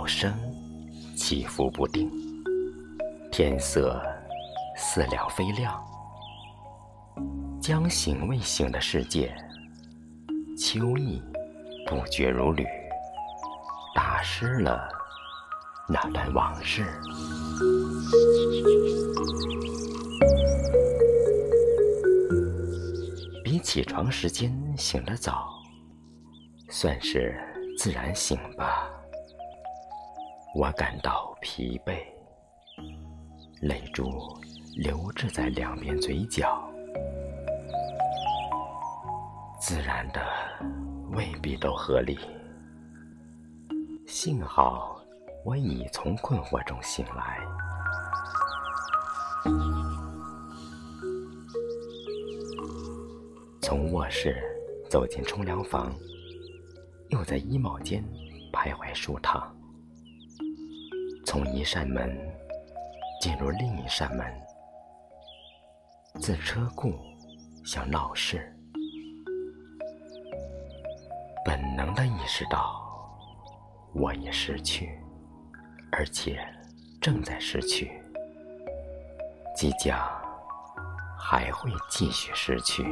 鸟声起伏不定，天色似亮非亮，将醒未醒的世界，秋意不绝如缕，打湿了那段往事。比起床时间醒得早，算是自然醒吧。我感到疲惫，泪珠流至在两边嘴角，自然的未必都合理。幸好我已从困惑中醒来。从卧室走进冲凉房，又在衣帽间徘徊数趟。从一扇门进入另一扇门，自车库向闹市，本能的意识到我已失去，而且正在失去，即将还会继续失去。